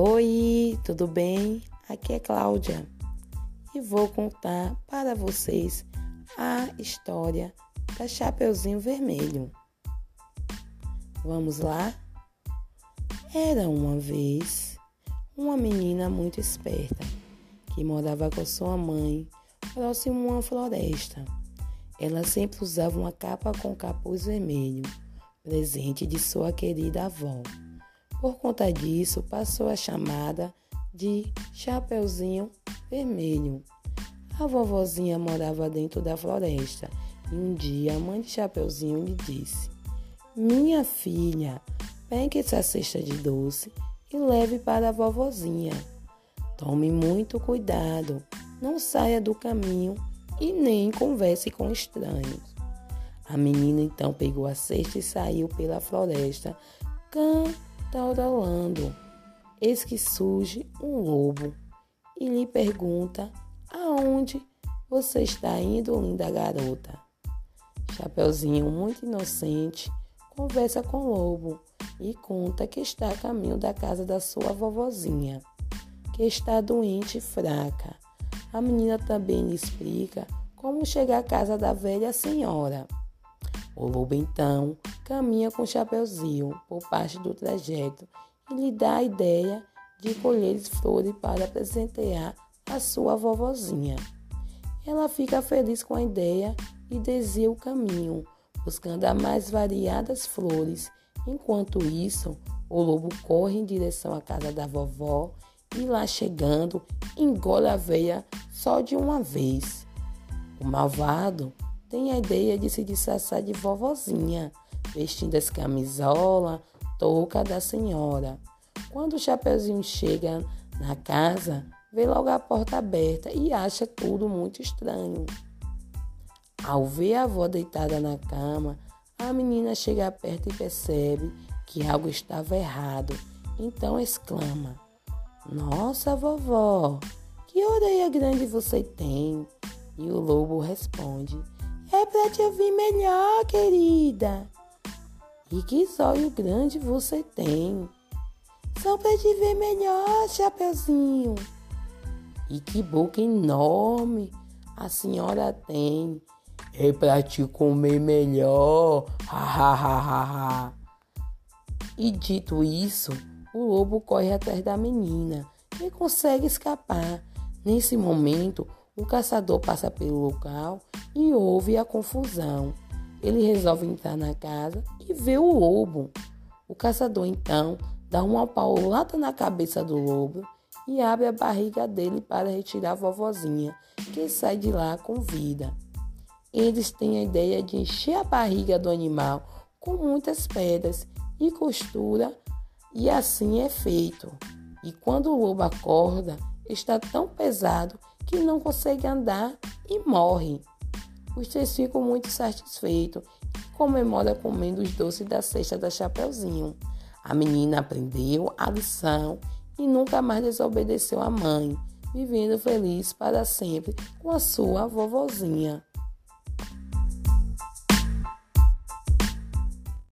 Oi, tudo bem? Aqui é Cláudia e vou contar para vocês a história da Chapeuzinho Vermelho. Vamos lá? Era uma vez uma menina muito esperta que morava com sua mãe próximo a uma floresta. Ela sempre usava uma capa com capuz vermelho, presente de sua querida avó. Por conta disso, passou a chamada de Chapeuzinho Vermelho. A vovozinha morava dentro da floresta e um dia a mãe de Chapeuzinho lhe disse: Minha filha, pegue essa cesta de doce e leve para a vovozinha. Tome muito cuidado, não saia do caminho e nem converse com estranhos. A menina então pegou a cesta e saiu pela floresta, cantarolando. Eis que surge um lobo e lhe pergunta aonde você está indo, linda garota. Chapeuzinho, muito inocente, conversa com o lobo e conta que está a caminho da casa da sua vovozinha, que está doente e fraca. A menina também lhe explica como chegar à casa da velha senhora. O lobo então caminha com Chapeuzinho por parte do trajeto e lhe dá a ideia de colher flores para presentear a sua vovozinha. Ela fica feliz com a ideia e desvia o caminho, buscando as mais variadas flores. Enquanto isso, o lobo corre em direção à casa da vovó e lá chegando, engole a veia só de uma vez. O malvado tem a ideia de se disfarçar de vovozinha, vestindo as camisola, touca da senhora. Quando o Chapeuzinho chega na casa, vê logo a porta aberta e acha tudo muito estranho. Ao ver a avó deitada na cama, a menina chega perto e percebe que algo estava errado. Então exclama: Nossa, vovó, que orelha grande você tem? E o lobo responde: é pra te ouvir melhor, querida. E que olho grande você tem. São pra te ver melhor, Chapeuzinho. E que boca enorme a senhora tem. É pra te comer melhor. Ha, ha, ha. E dito isso, o lobo corre atrás da menina e consegue escapar. Nesse momento, o caçador passa pelo local e ouve a confusão. Ele resolve entrar na casa e vê o lobo. O caçador então dá uma paulada na cabeça do lobo e abre a barriga dele para retirar a vovozinha, que sai de lá com vida. Eles têm a ideia de encher a barriga do animal com muitas pedras e costura, e assim é feito. E quando o lobo acorda, está tão pesado que não consegue andar e morre. Os três ficam muito satisfeitos e comemoram comendo os doces da cesta da Chapeuzinho. A menina aprendeu a lição e nunca mais desobedeceu à mãe, vivendo feliz para sempre com a sua vovozinha.